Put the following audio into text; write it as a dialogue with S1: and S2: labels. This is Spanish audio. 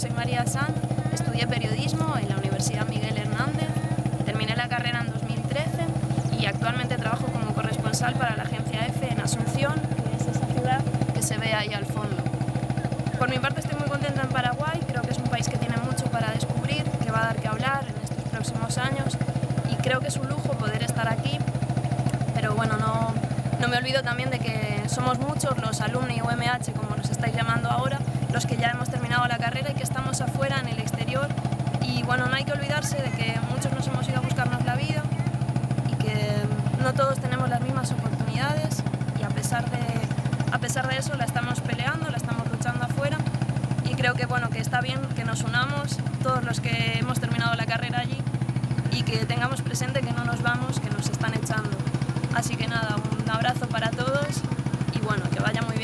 S1: soy María Sanz, estudié periodismo en la Universidad Miguel Hernández, terminé la carrera en 2013 y actualmente trabajo como corresponsal para la agencia EFE en Asunción, que es esa ciudad que se ve ahí al fondo. Por mi parte estoy muy contenta en Paraguay, creo que es un país que tiene mucho para descubrir, que va a dar que hablar en estos próximos años y creo que es un lujo poder estar aquí, pero bueno, no, no me olvido también de que somos muchos los alumni UMH, como nos estáis llamando ahora, los que ya hemos carrera y que estamos afuera en el exterior. Y bueno, no hay que olvidarse de que muchos nos hemos ido a buscarnos la vida y que no todos tenemos las mismas oportunidades y a pesar de, a pesar de eso la estamos peleando, la estamos luchando afuera y creo que bueno, que está bien que nos unamos todos los que hemos terminado la carrera allí y que tengamos presente que no nos vamos, que nos están echando. Así que nada, un abrazo para todos y bueno, que vaya muy bien.